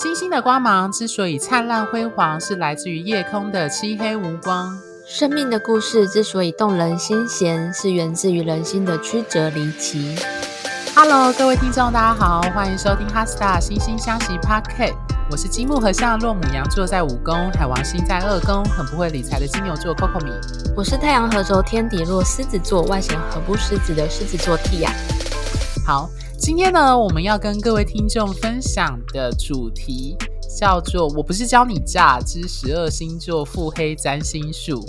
星星的光芒之所以灿烂辉煌，是来自于夜空的漆黑无光；生命的故事之所以动人心弦，是源自于人心的曲折离奇。Hello，各位听众，大家好，欢迎收听《哈斯塔星星相惜 Podcast》。我是金木合相落母羊座在五宫，海王星在二宫，很不会理财的金牛座 Coco 米。我是太阳合轴天底落狮子座，外显很不狮子的狮子座 Tia。好。今天呢，我们要跟各位听众分享的主题叫做“我不是教你诈之十二星座腹黑占星术”。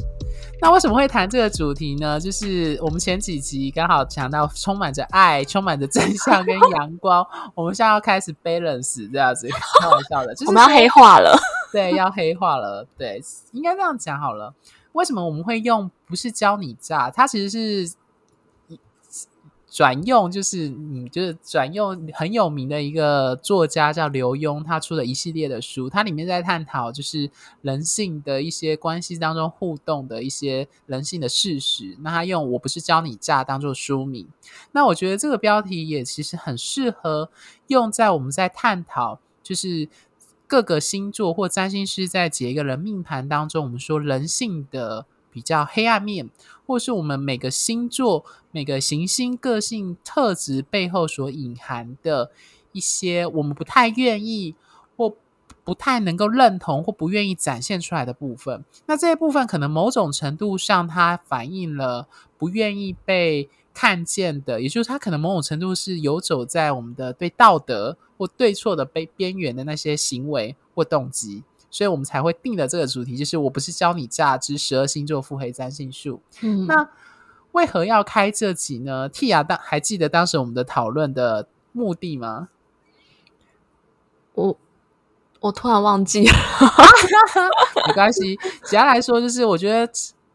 那为什么会谈这个主题呢？就是我们前几集刚好讲到充满着爱、充满着真相跟阳光，我们现在要开始 balance 这样子，开玩笑的，就是我们要黑化了。对，要黑化了。对，应该这样讲好了。为什么我们会用“不是教你诈”？它其实是。转用就是，嗯，就是转用很有名的一个作家叫刘墉，他出了一系列的书，它里面在探讨就是人性的一些关系当中互动的一些人性的事实。那他用“我不是教你诈”当做书名，那我觉得这个标题也其实很适合用在我们在探讨就是各个星座或占星师在解一个人命盘当中，我们说人性的。比较黑暗面，或是我们每个星座、每个行星个性特质背后所隐含的一些我们不太愿意或不太能够认同或不愿意展现出来的部分。那这些部分可能某种程度上，它反映了不愿意被看见的，也就是它可能某种程度是游走在我们的对道德或对错的边边缘的那些行为或动机。所以我们才会定的这个主题，就是我不是教你榨汁十二星座腹黑占星术。嗯，那为何要开这集呢？Tia 当还记得当时我们的讨论的目的吗？我我突然忘记了，没关系。简单来说，就是我觉得，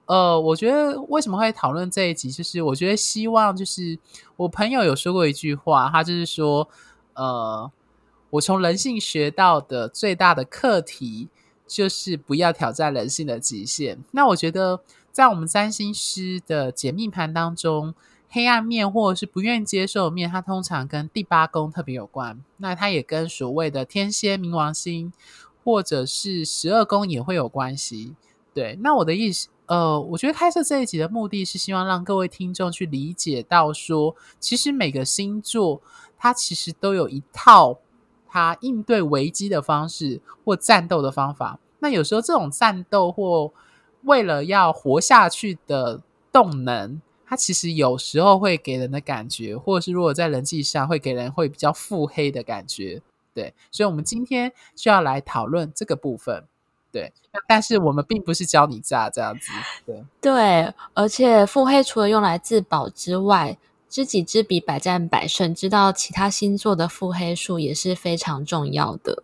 呃，我觉得为什么会讨论这一集，就是我觉得希望，就是我朋友有说过一句话，他就是说，呃。我从人性学到的最大的课题，就是不要挑战人性的极限。那我觉得，在我们占星师的解命盘当中，黑暗面或者是不愿意接受面，它通常跟第八宫特别有关。那它也跟所谓的天蝎、冥王星，或者是十二宫也会有关系。对，那我的意思，呃，我觉得开设这一集的目的是希望让各位听众去理解到，说其实每个星座它其实都有一套。他应对危机的方式或战斗的方法，那有时候这种战斗或为了要活下去的动能，它其实有时候会给人的感觉，或者是如果在人际上会给人会比较腹黑的感觉。对，所以，我们今天就要来讨论这个部分。对，但是我们并不是教你诈这样子。对，对，而且腹黑除了用来自保之外，知己知彼，百战百胜。知道其他星座的腹黑术也是非常重要的。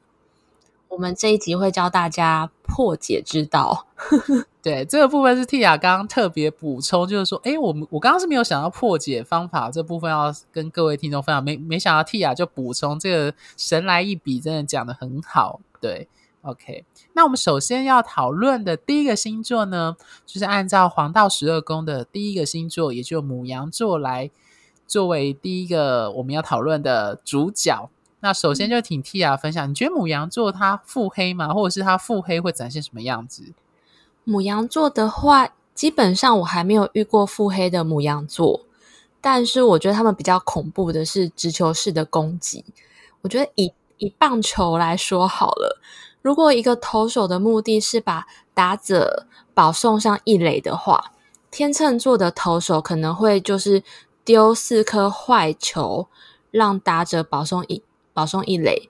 我们这一集会教大家破解之道。对，这个部分是 Tia 刚刚特别补充，就是说，诶，我们我刚刚是没有想到破解方法这部分要跟各位听众分享，没没想到 Tia 就补充这个神来一笔，真的讲的很好。对，OK。那我们首先要讨论的第一个星座呢，就是按照黄道十二宫的第一个星座，也就母羊座来。作为第一个我们要讨论的主角，那首先就请 Tia 分享，你觉得母羊座他腹黑吗？或者是他腹黑会展现什么样子？母羊座的话，基本上我还没有遇过腹黑的母羊座，但是我觉得他们比较恐怖的是直球式的攻击。我觉得以以棒球来说好了，如果一个投手的目的是把打者保送上一垒的话，天秤座的投手可能会就是。丢四颗坏球，让打者保送一保送一垒。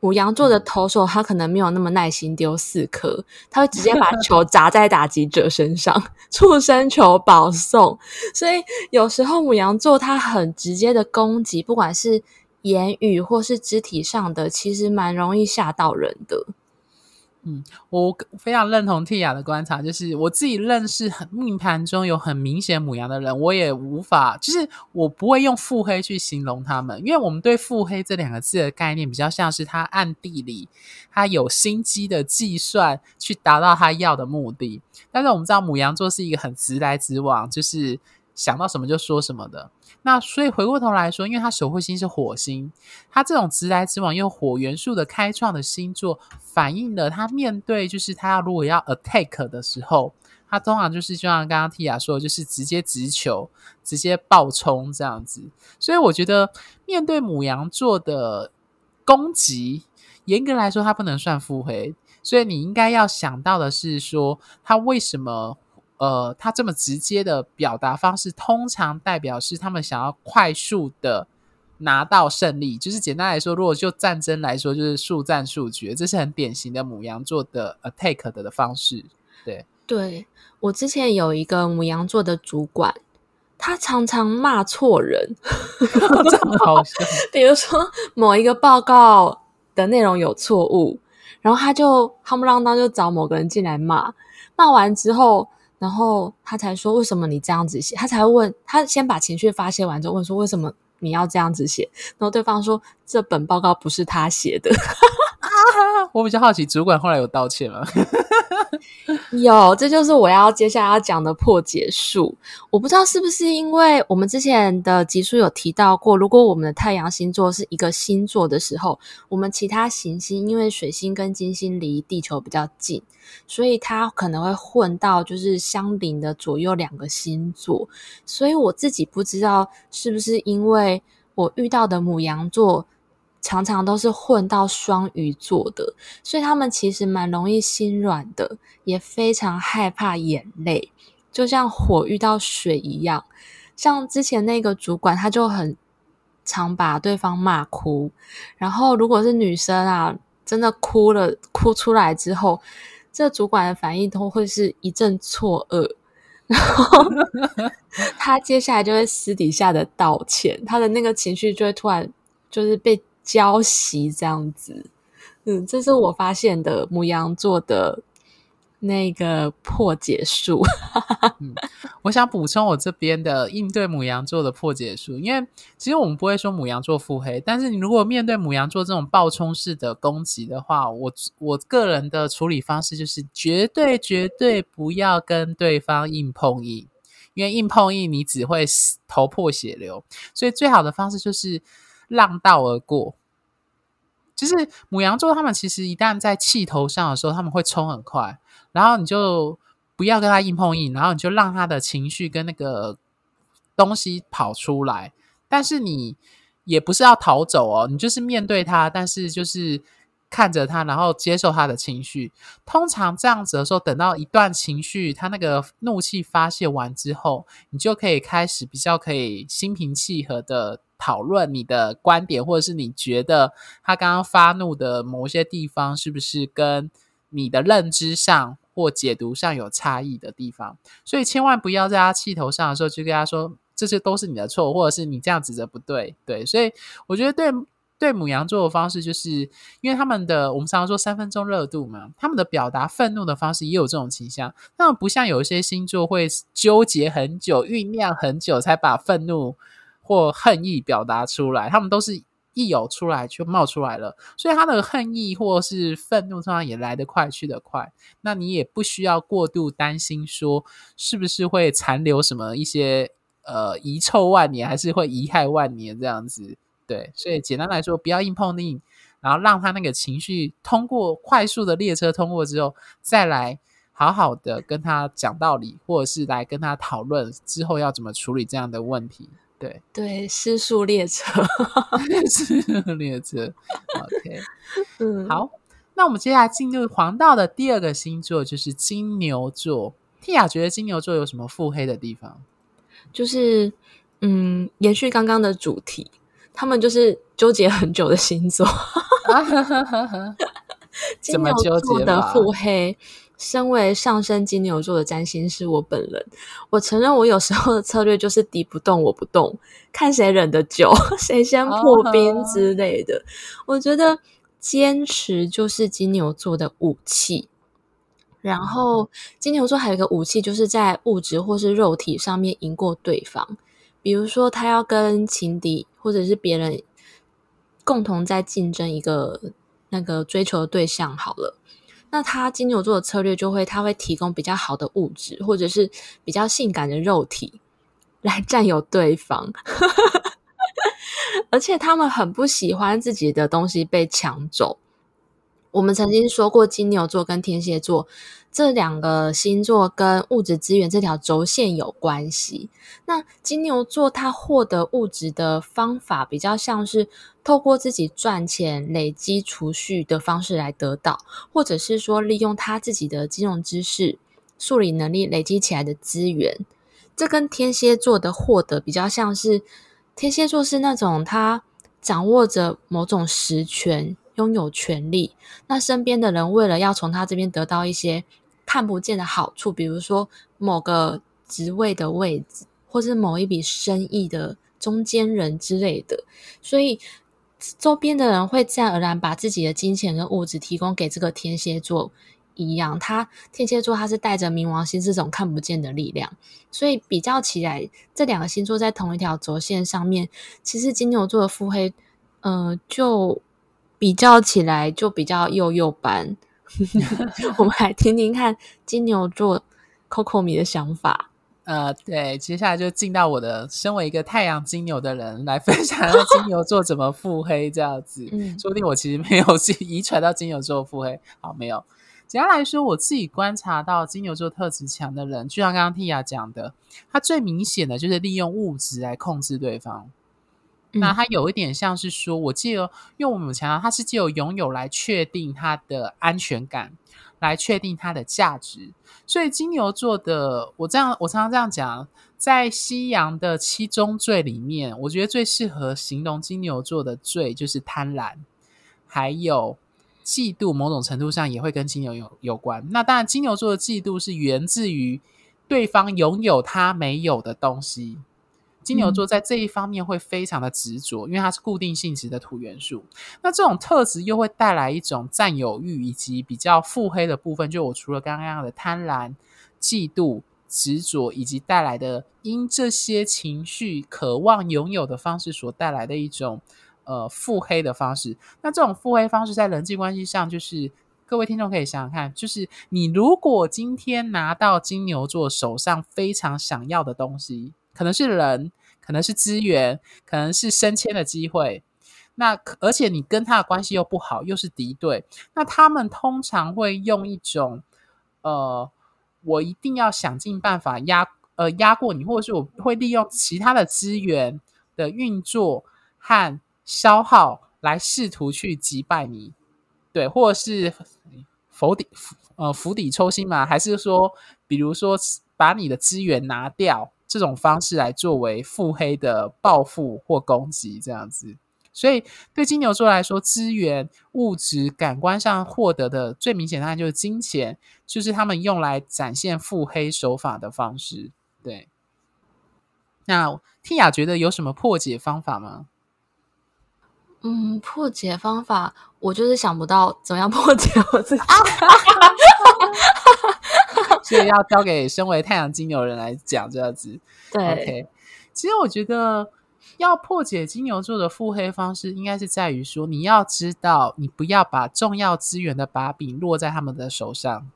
母羊座的投手他可能没有那么耐心丢四颗，他会直接把 球砸在打击者身上，畜生球保送。所以有时候母羊座他很直接的攻击，不管是言语或是肢体上的，其实蛮容易吓到人的。嗯，我非常认同 Tia 的观察，就是我自己认识很命盘中有很明显母羊的人，我也无法，就是我不会用腹黑去形容他们，因为我们对腹黑这两个字的概念比较像是他暗地里他有心机的计算去达到他要的目的。但是我们知道母羊座是一个很直来直往，就是想到什么就说什么的。那所以回过头来说，因为他守护星是火星，他这种直来直往又火元素的开创的星座，反映了他面对就是他如果要 attack 的时候，他通常就是就像刚刚 Tia 说的，就是直接直球，直接爆冲这样子。所以我觉得面对母羊座的攻击，严格来说他不能算腹黑，所以你应该要想到的是说他为什么。呃，他这么直接的表达方式，通常代表是他们想要快速的拿到胜利。就是简单来说，如果就战争来说，就是速战速决，这是很典型的母羊座的 attack 的的方式。对，对，我之前有一个母羊座的主管，他常常骂错人。比如说某一个报告的内容有错误，然后他就夯不啷当就找某个人进来骂，骂完之后。然后他才说：“为什么你这样子写？”他才问他先把情绪发泄完之后问说：“为什么你要这样子写？”然后对方说：“这本报告不是他写的。” 我比较好奇，主管后来有道歉吗？有，这就是我要接下来要讲的破解术。我不知道是不是因为我们之前的集数有提到过，如果我们的太阳星座是一个星座的时候，我们其他行星因为水星跟金星离地球比较近，所以它可能会混到就是相邻的左右两个星座。所以我自己不知道是不是因为我遇到的母羊座。常常都是混到双鱼座的，所以他们其实蛮容易心软的，也非常害怕眼泪，就像火遇到水一样。像之前那个主管，他就很常把对方骂哭，然后如果是女生啊，真的哭了，哭出来之后，这主管的反应都会是一阵错愕，然后 他接下来就会私底下的道歉，他的那个情绪就会突然就是被。交习这样子，嗯，这是我发现的母羊座的那个破解术。我想补充我这边的应对母羊座的破解术，因为其实我们不会说母羊座腹黑，但是你如果面对母羊座这种暴冲式的攻击的话，我我个人的处理方式就是绝对绝对不要跟对方硬碰硬，因为硬碰硬你只会头破血流，所以最好的方式就是。浪道而过，就是母羊座，他们其实一旦在气头上的时候，他们会冲很快，然后你就不要跟他硬碰硬，然后你就让他的情绪跟那个东西跑出来，但是你也不是要逃走哦，你就是面对他，但是就是看着他，然后接受他的情绪。通常这样子的时候，等到一段情绪他那个怒气发泄完之后，你就可以开始比较可以心平气和的。讨论你的观点，或者是你觉得他刚刚发怒的某些地方，是不是跟你的认知上或解读上有差异的地方？所以千万不要在他气头上的时候就跟他说这些都是你的错，或者是你这样子的不对。对，所以我觉得对对母羊座的方式，就是因为他们的我们常常说三分钟热度嘛，他们的表达愤怒的方式也有这种倾向。那不像有一些星座会纠结很久、酝酿很久才把愤怒。或恨意表达出来，他们都是一有出来就冒出来了，所以他的恨意或是愤怒，通常也来得快去得快。那你也不需要过度担心，说是不是会残留什么一些呃遗臭万年，还是会遗害万年这样子？对，所以简单来说，不要硬碰硬，然后让他那个情绪通过快速的列车通过之后，再来好好的跟他讲道理，或者是来跟他讨论之后要怎么处理这样的问题。对对，失速列车，失速列车。OK，嗯，好，那我们接下来进入黄道的第二个星座，就是金牛座。Tia 觉得金牛座有什么腹黑的地方？就是，嗯，延续刚刚的主题，他们就是纠结很久的星座。金牛座的腹黑。身为上升金牛座的占星师，我本人，我承认我有时候的策略就是敌不动我不动，看谁忍得久，谁先破冰之类的。Oh. 我觉得坚持就是金牛座的武器。然后金牛座还有一个武器，就是在物质或是肉体上面赢过对方。比如说，他要跟情敌或者是别人共同在竞争一个那个追求的对象，好了。那他金牛座的策略就会，他会提供比较好的物质，或者是比较性感的肉体，来占有对方，而且他们很不喜欢自己的东西被抢走。我们曾经说过，金牛座跟天蝎座这两个星座跟物质资源这条轴线有关系。那金牛座他获得物质的方法比较像是透过自己赚钱、累积储蓄的方式来得到，或者是说利用他自己的金融知识、数理能力累积起来的资源。这跟天蝎座的获得比较像是，天蝎座是那种他掌握着某种实权。拥有权力，那身边的人为了要从他这边得到一些看不见的好处，比如说某个职位的位置，或是某一笔生意的中间人之类的，所以周边的人会自然而然把自己的金钱跟物质提供给这个天蝎座一样。他天蝎座他是带着冥王星这种看不见的力量，所以比较起来，这两个星座在同一条轴线上面，其实金牛座的腹黑，呃，就。比较起来就比较幼幼班，我们来听听看金牛座 Coco 米的想法。呃，对，接下来就进到我的身为一个太阳金牛的人来分享金牛座怎么腹黑这样子。嗯，说不定我其实没有遗传到金牛座腹黑。好，没有。简单来说，我自己观察到金牛座特质强的人，就像刚刚 Tia 讲的，他最明显的就是利用物质来控制对方。那它有一点像是说，我借由用我们强调，它是借由拥有来确定它的安全感，来确定它的价值。所以金牛座的，我这样我常常这样讲，在西洋的七宗罪里面，我觉得最适合形容金牛座的罪就是贪婪，还有嫉妒，某种程度上也会跟金牛有有关。那当然，金牛座的嫉妒是源自于对方拥有他没有的东西。金牛座在这一方面会非常的执着，因为它是固定性质的土元素。那这种特质又会带来一种占有欲以及比较腹黑的部分。就我除了刚刚的贪婪、嫉妒、执着，以及带来的因这些情绪渴望拥有的方式所带来的一种呃腹黑的方式。那这种腹黑方式在人际关系上，就是各位听众可以想想看，就是你如果今天拿到金牛座手上非常想要的东西。可能是人，可能是资源，可能是升迁的机会。那而且你跟他的关系又不好，又是敌对。那他们通常会用一种，呃，我一定要想尽办法压，呃，压过你，或者是我会利用其他的资源的运作和消耗来试图去击败你。对，或者是釜底，呃，釜底抽薪嘛？还是说，比如说把你的资源拿掉？这种方式来作为腹黑的报复或攻击，这样子。所以对金牛座来说，资源、物质、感官上获得的最明显，当然就是金钱，就是他们用来展现腹黑手法的方式。对。那 Tia 觉得有什么破解方法吗？嗯，破解方法，我就是想不到怎么样破解我自己。所以要交给身为太阳金牛人来讲这样子。对，OK。其实我觉得要破解金牛座的腹黑方式，应该是在于说，你要知道，你不要把重要资源的把柄落在他们的手上。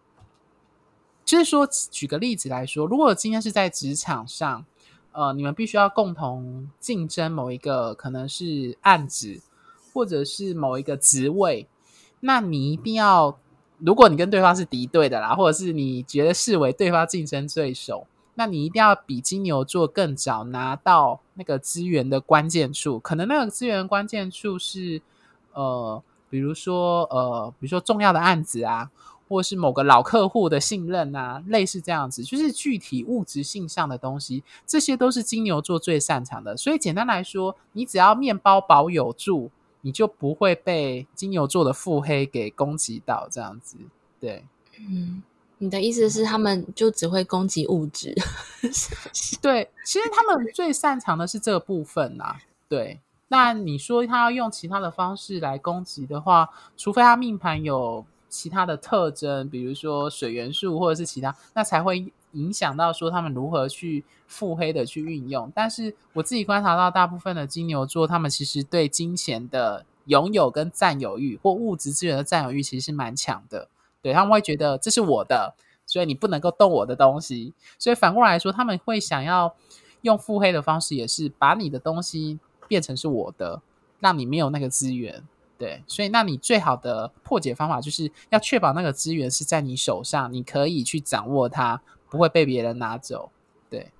就是说，举个例子来说，如果今天是在职场上，呃，你们必须要共同竞争某一个可能是案子，或者是某一个职位，那你一定要。如果你跟对方是敌对的啦，或者是你觉得视为对方竞争对手，那你一定要比金牛座更早拿到那个资源的关键处。可能那个资源关键处是，呃，比如说呃，比如说重要的案子啊，或是某个老客户的信任啊，类似这样子，就是具体物质性上的东西，这些都是金牛座最擅长的。所以简单来说，你只要面包保有住。你就不会被金牛座的腹黑给攻击到，这样子，对，嗯，你的意思是他们就只会攻击物质？对，其实他们最擅长的是这个部分啦，对。那你说他要用其他的方式来攻击的话，除非他命盘有其他的特征，比如说水元素或者是其他，那才会。影响到说他们如何去腹黑的去运用，但是我自己观察到，大部分的金牛座，他们其实对金钱的拥有跟占有欲，或物质资源的占有欲，其实是蛮强的。对，他们会觉得这是我的，所以你不能够动我的东西。所以反过来说，他们会想要用腹黑的方式，也是把你的东西变成是我的，让你没有那个资源。对，所以那你最好的破解方法，就是要确保那个资源是在你手上，你可以去掌握它，不会被别人拿走。对，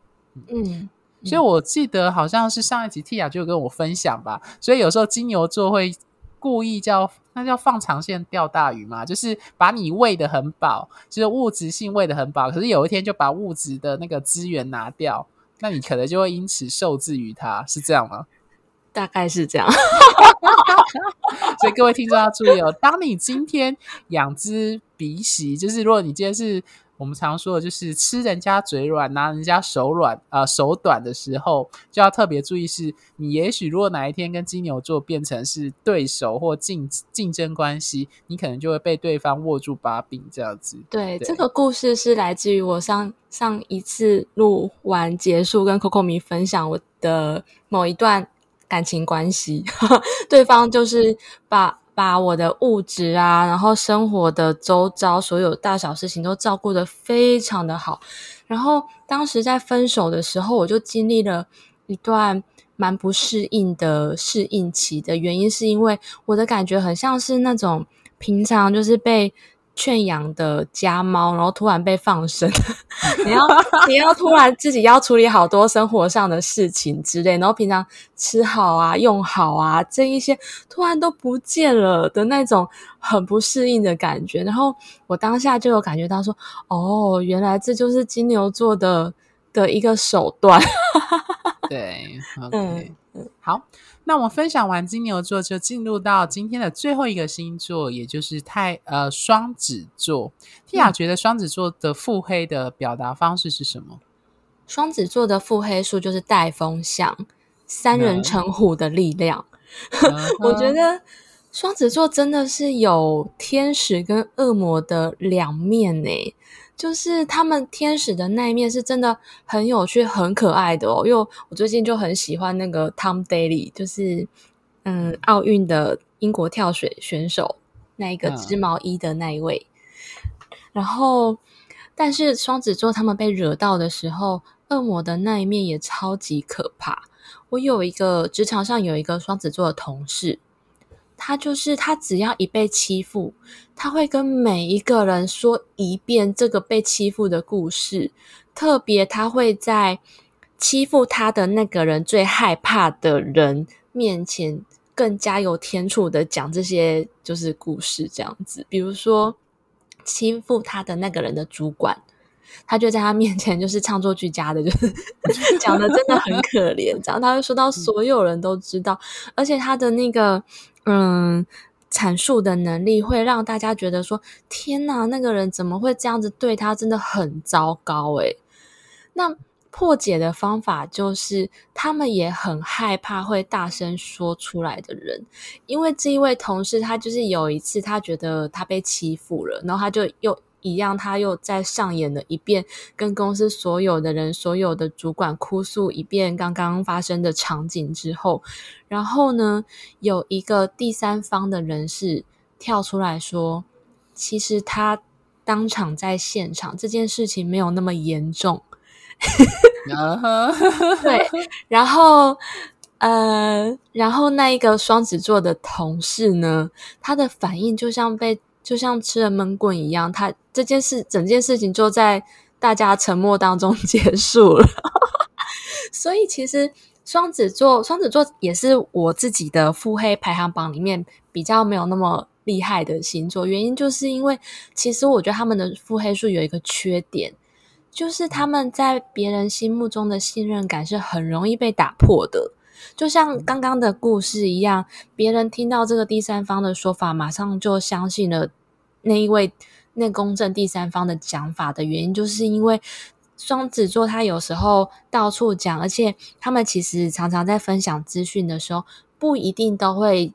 嗯。所以我记得好像是上一集 Tia 就跟我分享吧，所以有时候金牛座会故意叫那叫放长线钓大鱼嘛，就是把你喂得很饱，就是物质性喂得很饱，可是有一天就把物质的那个资源拿掉，那你可能就会因此受制于他，是这样吗？大概是这样。所以各位听众要注意哦，当你今天养只鼻息，就是如果你今天是。我们常说的就是吃人家嘴软，拿人家手软啊、呃、手短的时候，就要特别注意是，是你也许如果哪一天跟金牛座变成是对手或竞竞争关系，你可能就会被对方握住把柄这样子。对，对这个故事是来自于我上上一次录完结束，跟 Coco 米分享我的某一段感情关系，对方就是把。把我的物质啊，然后生活的周遭所有大小事情都照顾得非常的好。然后当时在分手的时候，我就经历了一段蛮不适应的适应期的原因，是因为我的感觉很像是那种平常就是被。劝养的家猫，然后突然被放生，你要你要突然自己要处理好多生活上的事情之类，然后平常吃好啊、用好啊这一些突然都不见了的那种很不适应的感觉。然后我当下就有感觉到说，哦，原来这就是金牛座的的一个手段。对，OK，嗯，好。那我分享完金牛座，就进入到今天的最后一个星座，也就是太呃双子座。Tia 觉得双子座的腹黑的表达方式是什么？双子座的腹黑术就是带风向，三人成虎的力量。我觉得双子座真的是有天使跟恶魔的两面呢。就是他们天使的那一面是真的很有趣、很可爱的哦。因为我最近就很喜欢那个 Tom Daley，就是嗯奥运的英国跳水选手，那一个织毛衣的那一位。嗯、然后，但是双子座他们被惹到的时候，恶魔的那一面也超级可怕。我有一个职场上有一个双子座的同事。他就是他，只要一被欺负，他会跟每一个人说一遍这个被欺负的故事。特别他会在欺负他的那个人最害怕的人面前，更加有天赋的讲这些就是故事这样子。比如说欺负他的那个人的主管，他就在他面前就是唱作俱佳的，就是 讲的真的很可怜。这样他会说到所有人都知道，而且他的那个。嗯，阐述的能力会让大家觉得说：“天哪，那个人怎么会这样子对他？真的很糟糕。”诶，那破解的方法就是，他们也很害怕会大声说出来的人，因为这一位同事他就是有一次，他觉得他被欺负了，然后他就又。一样，他又再上演了一遍，跟公司所有的人、所有的主管哭诉一遍刚刚发生的场景之后，然后呢，有一个第三方的人士跳出来说：“其实他当场在现场，这件事情没有那么严重。”对，然后呃，然后那一个双子座的同事呢，他的反应就像被。就像吃了闷棍一样，他这件事整件事情就在大家沉默当中 结束了。所以其实双子座，双子座也是我自己的腹黑排行榜里面比较没有那么厉害的星座。原因就是因为，其实我觉得他们的腹黑术有一个缺点，就是他们在别人心目中的信任感是很容易被打破的。就像刚刚的故事一样，别人听到这个第三方的说法，马上就相信了那一位那公正第三方的讲法的原因，就是因为双子座他有时候到处讲，而且他们其实常常在分享资讯的时候，不一定都会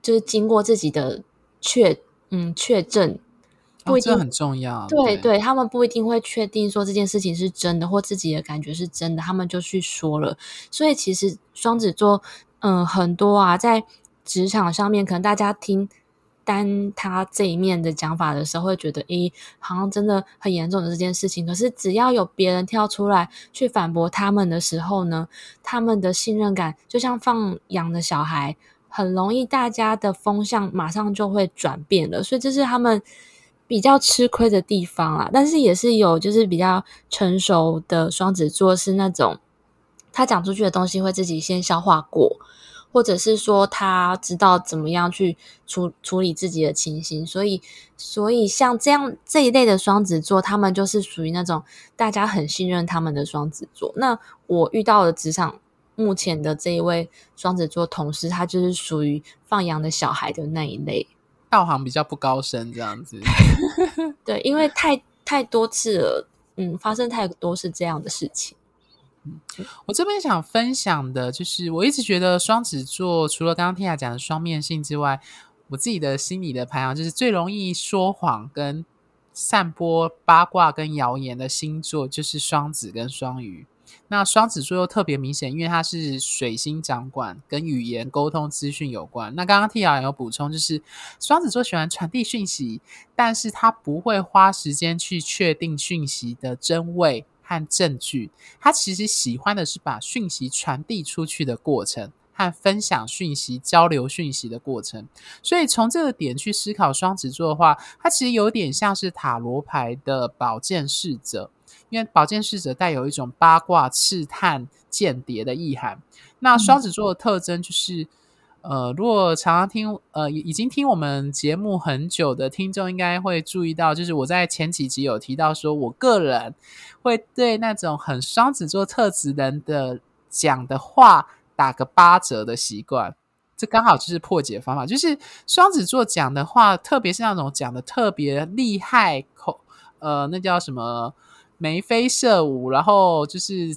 就是经过自己的确嗯确证。不一定、哦、很重要，对对，对，他们不一定会确定说这件事情是真的，或自己的感觉是真的，他们就去说了。所以其实双子座，嗯，很多啊，在职场上面，可能大家听单他这一面的讲法的时候，会觉得，诶，好像真的很严重的这件事情。可是只要有别人跳出来去反驳他们的时候呢，他们的信任感就像放羊的小孩，很容易大家的风向马上就会转变了。所以这是他们比较吃亏的地方啦。但是也是有就是比较成熟的双子座是那种，他讲出去的东西会自己先消化过。或者是说他知道怎么样去处处理自己的情形，所以所以像这样这一类的双子座，他们就是属于那种大家很信任他们的双子座。那我遇到的职场目前的这一位双子座同事，他就是属于放羊的小孩的那一类，道行比较不高深这样子。对，因为太太多次了，嗯，发生太多是这样的事情。我这边想分享的就是，我一直觉得双子座除了刚刚 Tia 讲的双面性之外，我自己的心里的排行就是最容易说谎跟散播八卦跟谣言的星座就是双子跟双鱼。那双子座又特别明显，因为它是水星掌管，跟语言沟通资讯有关。那刚刚 Tia 也有补充，就是双子座喜欢传递讯息，但是他不会花时间去确定讯息的真伪。和证据，他其实喜欢的是把讯息传递出去的过程和分享讯息、交流讯息的过程。所以从这个点去思考双子座的话，它其实有点像是塔罗牌的宝剑侍者，因为宝剑侍者带有一种八卦、刺探、间谍的意涵。那双子座的特征就是。呃，如果常常听呃已经听我们节目很久的听众，应该会注意到，就是我在前几集有提到，说我个人会对那种很双子座特质人的讲的话打个八折的习惯。这刚好就是破解方法，就是双子座讲的话，特别是那种讲的特别厉害口，呃，那叫什么眉飞色舞，然后就是。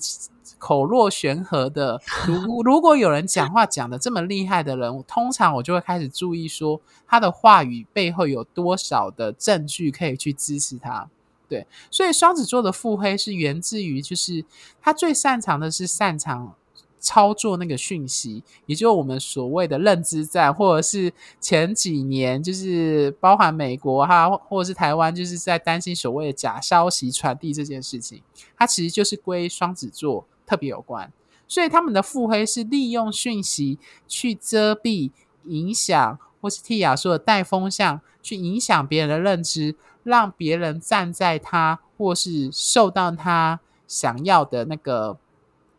口若悬河的，如 如果有人讲话讲的这么厉害的人，通常我就会开始注意说他的话语背后有多少的证据可以去支持他。对，所以双子座的腹黑是源自于，就是他最擅长的是擅长操作那个讯息，也就是我们所谓的认知战，或者是前几年就是包含美国哈，或者是台湾，就是在担心所谓的假消息传递这件事情，它其实就是归双子座。特别有关，所以他们的腹黑是利用讯息去遮蔽、影响，或是替亚说的带风向，去影响别人的认知，让别人站在他或是受到他想要的那个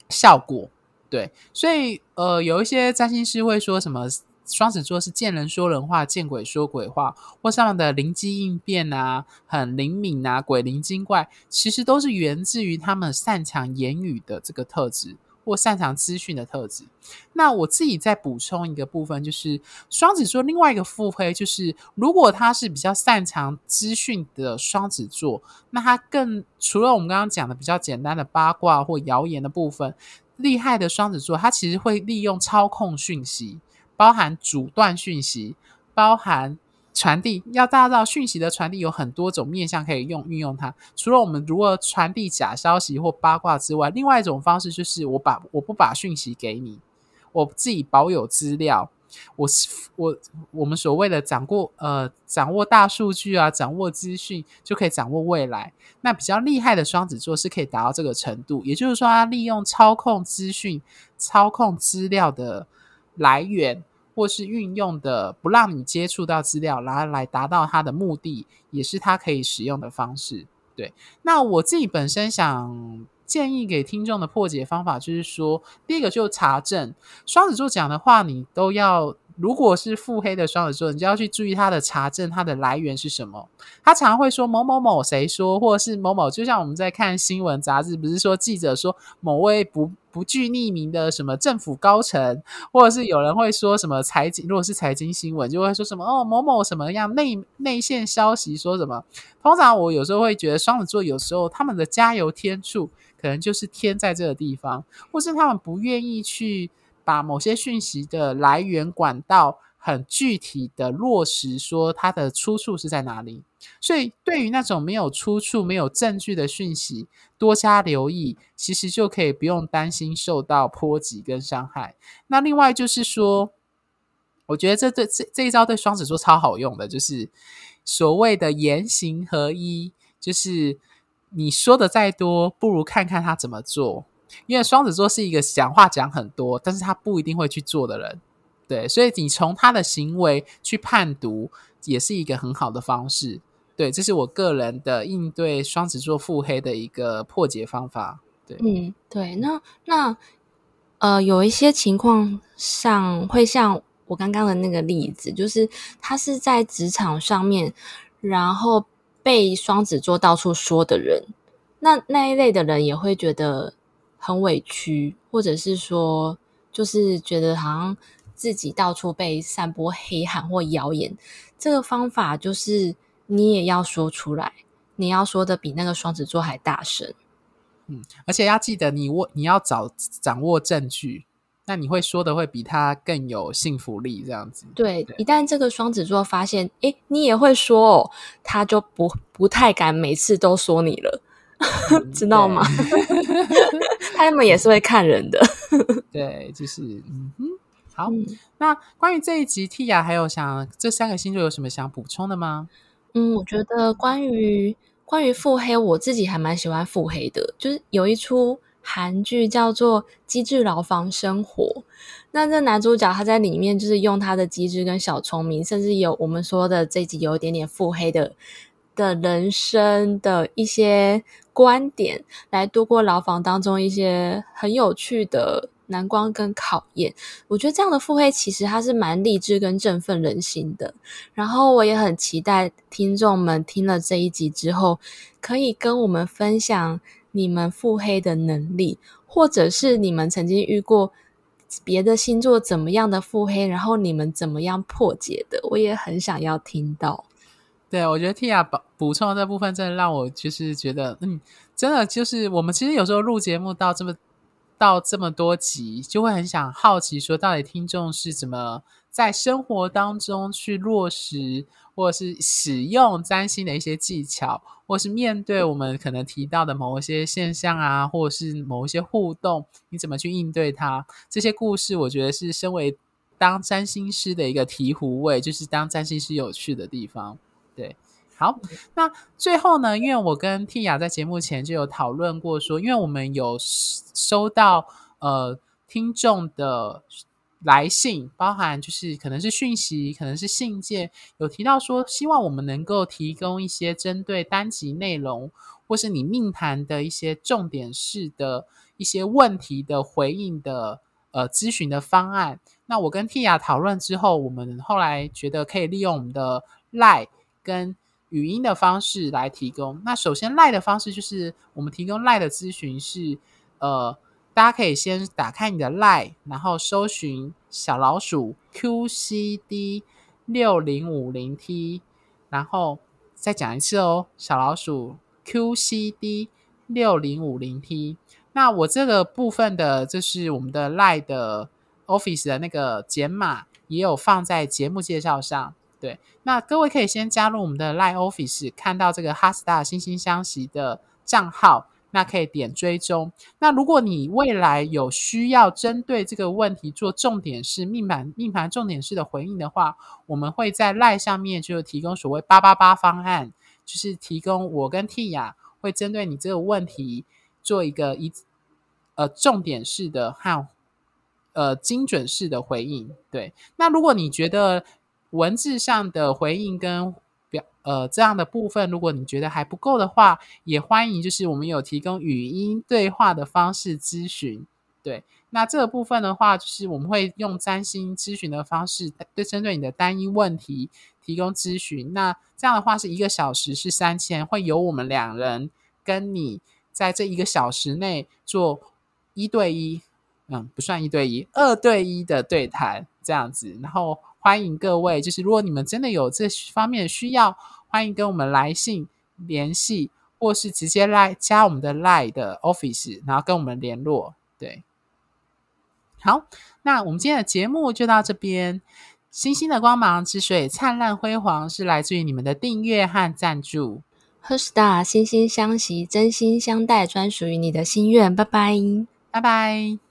效果。对，所以呃，有一些占星师会说什么双子座是见人说人话，见鬼说鬼话，或上面的灵机应变啊，很灵敏啊，鬼灵精怪，其实都是源自于他们擅长言语的这个特质，或擅长资讯的特质。那我自己再补充一个部分，就是双子座另外一个腹黑，就是如果他是比较擅长资讯的双子座，那他更除了我们刚刚讲的比较简单的八卦或谣言的部分，厉害的双子座，他其实会利用操控讯息。包含阻断讯息，包含传递。要大家知道，讯息的传递有很多种面向可以用运用它。除了我们如何传递假消息或八卦之外，另外一种方式就是我把我不把讯息给你，我自己保有资料。我是我我们所谓的掌握呃掌握大数据啊，掌握资讯就可以掌握未来。那比较厉害的双子座是可以达到这个程度，也就是说，他利用操控资讯、操控资料的来源。或是运用的不让你接触到资料，然后来达到他的目的，也是他可以使用的方式。对，那我自己本身想建议给听众的破解方法，就是说，第一个就查证，双子座讲的话，你都要。如果是腹黑的双子座，你就要去注意他的查证，他的来源是什么。他常会说某某某谁说，或者是某某，就像我们在看新闻杂志，不是说记者说某位不不具匿名的什么政府高层，或者是有人会说什么财经，如果是财经新闻，就会说什么哦某某什么样内内线消息说什么。通常我有时候会觉得双子座有时候他们的加油添醋，可能就是天在这个地方，或是他们不愿意去。把某些讯息的来源管道很具体的落实，说它的出处是在哪里。所以，对于那种没有出处、没有证据的讯息，多加留意，其实就可以不用担心受到波及跟伤害。那另外就是说，我觉得这对这这一招对双子座超好用的，就是所谓的言行合一，就是你说的再多，不如看看他怎么做。因为双子座是一个讲话讲很多，但是他不一定会去做的人，对，所以你从他的行为去判读，也是一个很好的方式。对，这是我个人的应对双子座腹黑的一个破解方法。对，嗯，对，那那呃，有一些情况上会像我刚刚的那个例子，就是他是在职场上面，然后被双子座到处说的人，那那一类的人也会觉得很委屈，或者是说，就是觉得好像自己到处被散播黑函或谣言。这个方法就是。你也要说出来，你要说的比那个双子座还大声，嗯，而且要记得你握，你要找掌握证据，那你会说的会比他更有信服力，这样子。对，对，一旦这个双子座发现，诶，你也会说哦，他就不不太敢每次都说你了，嗯、知道吗？他们也是会看人的，对，就是嗯哼，好。嗯、那关于这一集，Tia 还有想这三个星座有什么想补充的吗？嗯，我觉得关于关于腹黑，我自己还蛮喜欢腹黑的。就是有一出韩剧叫做《机智牢房生活》，那这男主角他在里面就是用他的机智跟小聪明，甚至有我们说的这集有一点点腹黑的的人生的一些观点，来度过牢房当中一些很有趣的。难关跟考验，我觉得这样的腹黑其实它是蛮励志跟振奋人心的。然后我也很期待听众们听了这一集之后，可以跟我们分享你们腹黑的能力，或者是你们曾经遇过别的星座怎么样的腹黑，然后你们怎么样破解的，我也很想要听到。对，我觉得 Tia 补补充的这部分真的让我就是觉得，嗯，真的就是我们其实有时候录节目到这么。到这么多集，就会很想好奇，说到底听众是怎么在生活当中去落实，或者是使用占星的一些技巧，或是面对我们可能提到的某一些现象啊，或者是某一些互动，你怎么去应对它？这些故事，我觉得是身为当占星师的一个醍醐味，就是当占星师有趣的地方，对。好，那最后呢，因为我跟 Tia 在节目前就有讨论过说，因为我们有收到呃听众的来信，包含就是可能是讯息，可能是信件，有提到说希望我们能够提供一些针对单集内容或是你命盘的一些重点式的一些问题的回应的呃咨询的方案。那我跟 Tia 讨论之后，我们后来觉得可以利用我们的 Line 跟语音的方式来提供。那首先赖的方式就是我们提供赖的咨询是，呃，大家可以先打开你的赖，然后搜寻小老鼠 QCD 六零五零 T，然后再讲一次哦，小老鼠 QCD 六零五零 T。那我这个部分的，就是我们的赖的 Office 的那个简码，也有放在节目介绍上。对，那各位可以先加入我们的 Line Office，看到这个 HeartStar 心相惜的账号，那可以点追踪。那如果你未来有需要针对这个问题做重点式命盘命盘重点式的回应的话，我们会在 Line 上面就提供所谓八八八方案，就是提供我跟 Tia 会针对你这个问题做一个一呃重点式的和呃精准式的回应。对，那如果你觉得文字上的回应跟表呃这样的部分，如果你觉得还不够的话，也欢迎就是我们有提供语音对话的方式咨询。对，那这个部分的话，就是我们会用占星咨询的方式，对针对你的单一问题提供咨询。那这样的话是一个小时是三千，会由我们两人跟你在这一个小时内做一对一，嗯，不算一对一，二对一的对谈这样子，然后。欢迎各位，就是如果你们真的有这方面的需要，欢迎跟我们来信联系，或是直接来加我们的 Line 的 Office，然后跟我们联络。对，好，那我们今天的节目就到这边。星星的光芒之所以灿烂辉煌，是来自于你们的订阅和赞助。HeartStar 心心相惜，真心相待，专属于你的心愿。拜拜，拜拜。